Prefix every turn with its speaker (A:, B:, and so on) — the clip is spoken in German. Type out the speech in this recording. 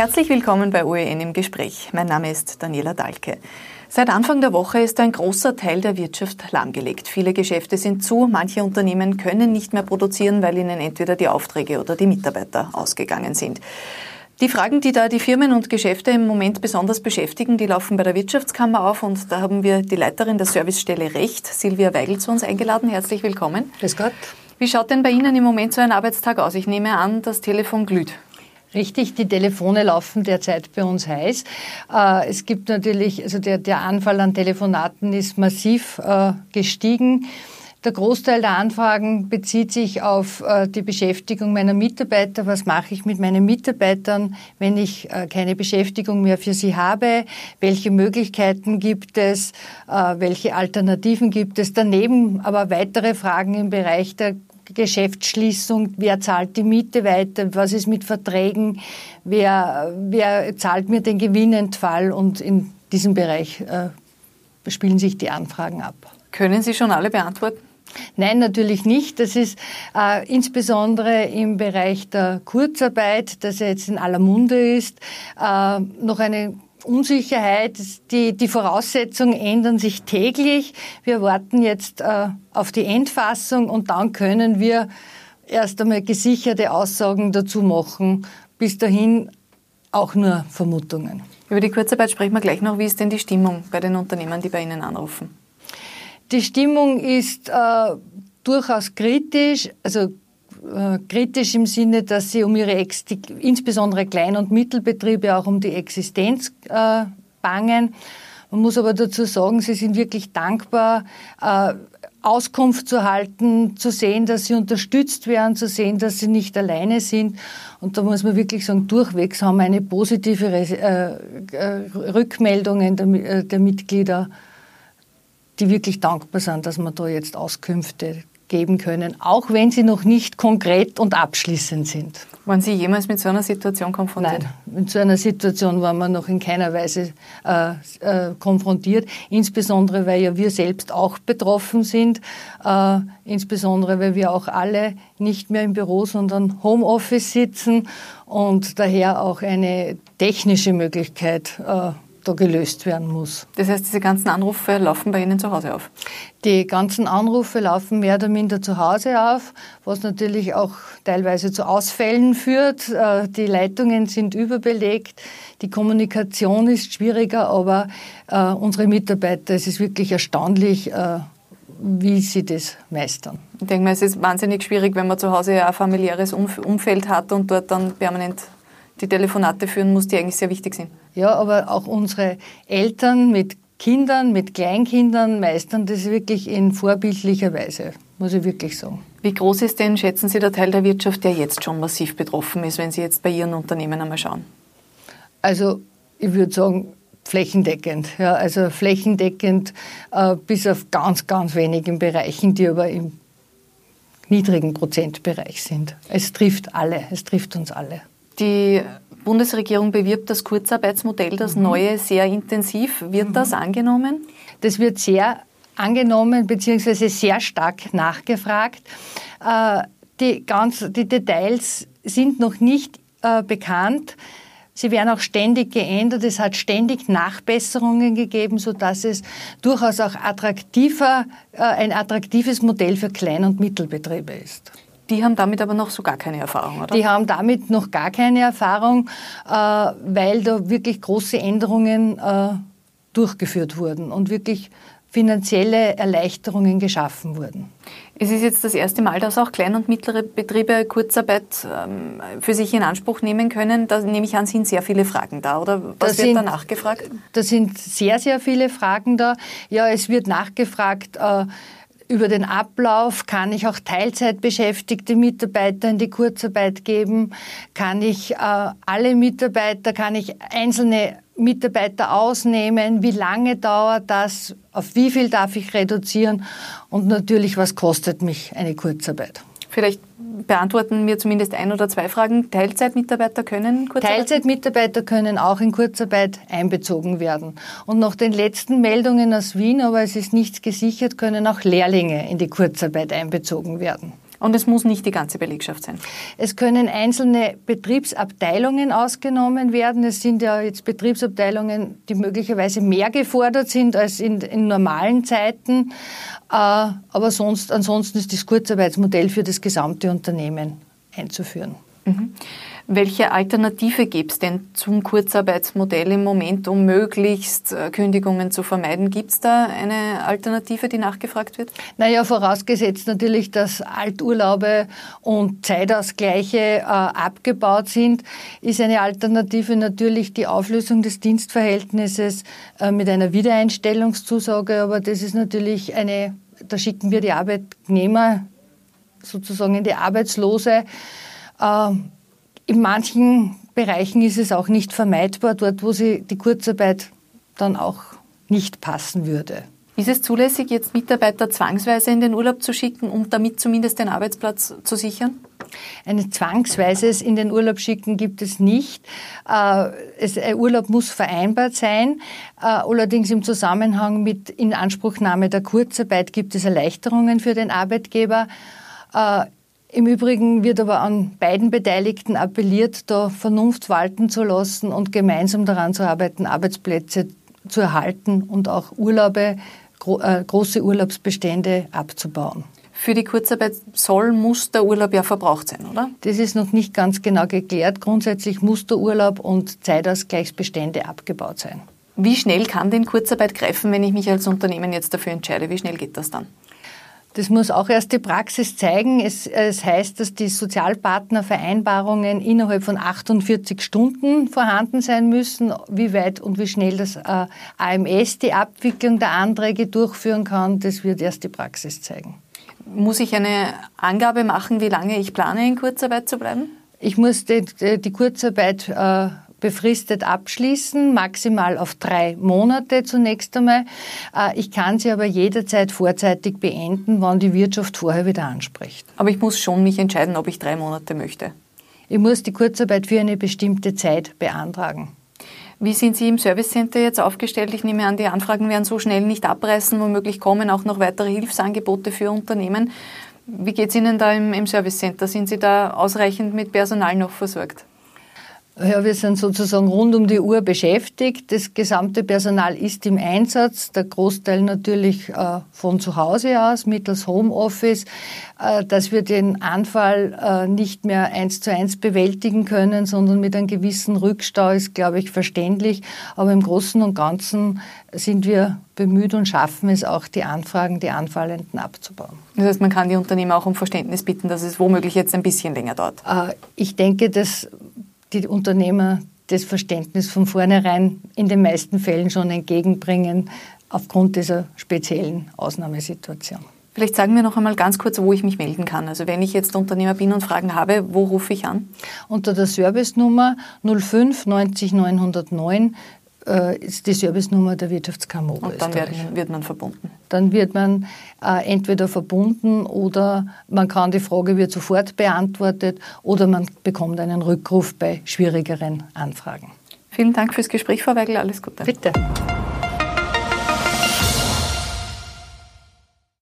A: Herzlich willkommen bei OEN im Gespräch. Mein Name ist Daniela Dahlke. Seit Anfang der Woche ist ein großer Teil der Wirtschaft lahmgelegt. Viele Geschäfte sind zu, manche Unternehmen können nicht mehr produzieren, weil ihnen entweder die Aufträge oder die Mitarbeiter ausgegangen sind. Die Fragen, die da die Firmen und Geschäfte im Moment besonders beschäftigen, die laufen bei der Wirtschaftskammer auf und da haben wir die Leiterin der Servicestelle Recht, Silvia Weigel, zu uns eingeladen. Herzlich willkommen.
B: Grüß Gott.
A: Wie schaut denn bei Ihnen im Moment so ein Arbeitstag aus? Ich nehme an, das Telefon glüht.
B: Richtig, die Telefone laufen derzeit bei uns heiß. Äh, es gibt natürlich, also der, der Anfall an Telefonaten ist massiv äh, gestiegen. Der Großteil der Anfragen bezieht sich auf äh, die Beschäftigung meiner Mitarbeiter. Was mache ich mit meinen Mitarbeitern, wenn ich keine Beschäftigung mehr für sie habe? Welche Möglichkeiten gibt es? Welche Alternativen gibt es? Daneben aber weitere Fragen im Bereich der Geschäftsschließung, wer zahlt die Miete weiter, was ist mit Verträgen, wer, wer zahlt mir den Gewinnentfall und in diesem Bereich äh, spielen sich die Anfragen ab.
A: Können Sie schon alle beantworten?
B: Nein, natürlich nicht. Das ist äh, insbesondere im Bereich der Kurzarbeit, das ja jetzt in aller Munde ist, äh, noch eine Unsicherheit, die, die Voraussetzungen ändern sich täglich. Wir warten jetzt äh, auf die Endfassung und dann können wir erst einmal gesicherte Aussagen dazu machen. Bis dahin auch nur Vermutungen.
A: Über die Kurzarbeit sprechen wir gleich noch. Wie ist denn die Stimmung bei den Unternehmen, die bei Ihnen anrufen?
B: Die Stimmung ist äh, durchaus kritisch. Also äh, kritisch im Sinne, dass sie um ihre, Ex die, insbesondere Klein- und Mittelbetriebe, auch um die Existenz äh, bangen. Man muss aber dazu sagen, sie sind wirklich dankbar, äh, Auskunft zu halten, zu sehen, dass sie unterstützt werden, zu sehen, dass sie nicht alleine sind. Und da muss man wirklich sagen, durchwegs haben eine positive äh, äh, Rückmeldungen der, äh, der Mitglieder, die wirklich dankbar sind, dass man da jetzt Auskünfte geben können, auch wenn sie noch nicht konkret und abschließend sind.
A: Waren Sie jemals mit so einer Situation konfrontiert?
B: Nein, mit so einer Situation waren wir noch in keiner Weise äh, äh, konfrontiert, insbesondere weil ja wir selbst auch betroffen sind, äh, insbesondere weil wir auch alle nicht mehr im Büro, sondern Homeoffice sitzen und daher auch eine technische Möglichkeit äh, da gelöst werden muss.
A: Das heißt, diese ganzen Anrufe laufen bei Ihnen zu Hause auf?
B: Die ganzen Anrufe laufen mehr oder minder zu Hause auf, was natürlich auch teilweise zu Ausfällen führt. Äh, die Leitungen sind überbelegt, die Kommunikation ist schwieriger, aber äh, unsere Mitarbeiter, es ist wirklich erstaunlich, äh, wie sie das meistern.
A: Ich denke mal, es ist wahnsinnig schwierig, wenn man zu Hause ein familiäres Umfeld hat und dort dann permanent die Telefonate führen muss, die eigentlich sehr wichtig sind.
B: Ja, aber auch unsere Eltern mit Kindern, mit Kleinkindern meistern das wirklich in vorbildlicher Weise, muss ich wirklich sagen.
A: Wie groß ist denn, schätzen Sie, der Teil der Wirtschaft, der jetzt schon massiv betroffen ist, wenn Sie jetzt bei Ihren Unternehmen einmal schauen?
B: Also ich würde sagen, flächendeckend. Ja, also flächendeckend äh, bis auf ganz, ganz wenigen Bereichen, die aber im niedrigen Prozentbereich sind. Es trifft alle, es trifft uns alle.
A: Die Bundesregierung bewirbt das Kurzarbeitsmodell, das mhm. neue, sehr intensiv. Wird mhm. das angenommen?
B: Das wird sehr angenommen bzw. sehr stark nachgefragt. Äh, die, ganz, die Details sind noch nicht äh, bekannt. Sie werden auch ständig geändert. Es hat ständig Nachbesserungen gegeben, sodass es durchaus auch attraktiver, äh, ein attraktives Modell für Klein- und Mittelbetriebe ist.
A: Die haben damit aber noch so gar keine Erfahrung, oder?
B: Die haben damit noch gar keine Erfahrung, äh, weil da wirklich große Änderungen äh, durchgeführt wurden und wirklich finanzielle Erleichterungen geschaffen wurden.
A: Es ist jetzt das erste Mal, dass auch kleine und mittlere Betriebe Kurzarbeit ähm, für sich in Anspruch nehmen können. Da nehme ich an, sind sehr viele Fragen da, oder? Was da wird sind, da nachgefragt?
B: Da sind sehr, sehr viele Fragen da. Ja, es wird nachgefragt, äh, über den Ablauf kann ich auch Teilzeitbeschäftigte Mitarbeiter in die Kurzarbeit geben, kann ich äh, alle Mitarbeiter, kann ich einzelne Mitarbeiter ausnehmen, wie lange dauert das, auf wie viel darf ich reduzieren? Und natürlich, was kostet mich eine Kurzarbeit.
A: Vielleicht beantworten mir zumindest ein oder zwei Fragen. Teilzeitmitarbeiter können
B: Kurzarbeit? Teilzeitmitarbeiter können auch in Kurzarbeit einbezogen werden. Und nach den letzten Meldungen aus Wien, aber es ist nichts gesichert, können auch Lehrlinge in die Kurzarbeit einbezogen werden.
A: Und es muss nicht die ganze Belegschaft sein.
B: Es können einzelne Betriebsabteilungen ausgenommen werden. Es sind ja jetzt Betriebsabteilungen, die möglicherweise mehr gefordert sind als in, in normalen Zeiten. Äh, aber sonst, ansonsten ist das Kurzarbeitsmodell für das gesamte Unternehmen einzuführen.
A: Mhm. Welche Alternative gibt es denn zum Kurzarbeitsmodell im Moment, um möglichst äh, Kündigungen zu vermeiden? Gibt es da eine Alternative, die nachgefragt wird?
B: Naja, vorausgesetzt natürlich, dass Alturlaube und Zeitausgleiche äh, abgebaut sind, ist eine Alternative natürlich die Auflösung des Dienstverhältnisses äh, mit einer Wiedereinstellungszusage. Aber das ist natürlich eine, da schicken wir die Arbeitnehmer sozusagen in die Arbeitslose. Äh, in manchen Bereichen ist es auch nicht vermeidbar, dort wo sie die Kurzarbeit dann auch nicht passen würde.
A: Ist es zulässig, jetzt Mitarbeiter zwangsweise in den Urlaub zu schicken, um damit zumindest den Arbeitsplatz zu sichern?
B: Ein zwangsweises in den Urlaub schicken gibt es nicht. Äh, ein Urlaub muss vereinbart sein. Äh, allerdings im Zusammenhang mit Inanspruchnahme der Kurzarbeit gibt es Erleichterungen für den Arbeitgeber. Im Übrigen wird aber an beiden Beteiligten appelliert, da Vernunft walten zu lassen und gemeinsam daran zu arbeiten, Arbeitsplätze zu erhalten und auch Urlaube, äh, große Urlaubsbestände abzubauen.
A: Für die Kurzarbeit soll, muss der Urlaub ja verbraucht sein, oder?
B: Das ist noch nicht ganz genau geklärt. Grundsätzlich muss der Urlaub und Zeitausgleichsbestände abgebaut sein.
A: Wie schnell kann denn Kurzarbeit greifen, wenn ich mich als Unternehmen jetzt dafür entscheide? Wie schnell geht das dann?
B: Das muss auch erst die Praxis zeigen. Es, es, heißt, dass die Sozialpartnervereinbarungen innerhalb von 48 Stunden vorhanden sein müssen. Wie weit und wie schnell das äh, AMS die Abwicklung der Anträge durchführen kann, das wird erst die Praxis zeigen.
A: Muss ich eine Angabe machen, wie lange ich plane, in Kurzarbeit zu bleiben?
B: Ich muss die, die Kurzarbeit äh, befristet abschließen, maximal auf drei Monate zunächst einmal. Äh, ich kann sie aber jederzeit vorzeitig beenden, wann die Wirtschaft vorher wieder anspricht.
A: Aber ich muss schon mich entscheiden, ob ich drei Monate möchte.
B: Ich muss die Kurzarbeit für eine bestimmte Zeit beantragen.
A: Wie sind Sie im Service Center jetzt aufgestellt? Ich nehme an, die Anfragen werden so schnell nicht abreißen. Womöglich kommen auch noch weitere Hilfsangebote für Unternehmen. Wie geht es Ihnen da im, im Service Center? Sind Sie da ausreichend mit Personal noch versorgt?
B: Ja, wir sind sozusagen rund um die Uhr beschäftigt. Das gesamte Personal ist im Einsatz. Der Großteil natürlich äh, von zu Hause aus, mittels Homeoffice. Äh, dass wir den Anfall äh, nicht mehr eins zu eins bewältigen können, sondern mit einem gewissen Rückstau ist, glaube ich, verständlich. Aber im Großen und Ganzen sind wir bemüht und schaffen es auch, die Anfragen, die Anfallenden abzubauen.
A: Das heißt, man kann die Unternehmen auch um Verständnis bitten, dass es womöglich jetzt ein bisschen länger dauert.
B: Ich denke, dass die Unternehmer das Verständnis von vornherein in den meisten Fällen schon entgegenbringen, aufgrund dieser speziellen Ausnahmesituation.
A: Vielleicht sagen wir noch einmal ganz kurz, wo ich mich melden kann. Also wenn ich jetzt Unternehmer bin und Fragen habe, wo rufe ich an?
B: Unter der Servicenummer 05 90 909 äh, ist die Servicenummer der Wirtschaftskammer
A: Und dann werden, wird man verbunden?
B: Dann wird man äh, entweder verbunden oder man kann die Frage wird sofort beantwortet oder man bekommt einen Rückruf bei schwierigeren Anfragen.
A: Vielen Dank fürs Gespräch, Frau Weigel. Alles Gute.
B: Bitte.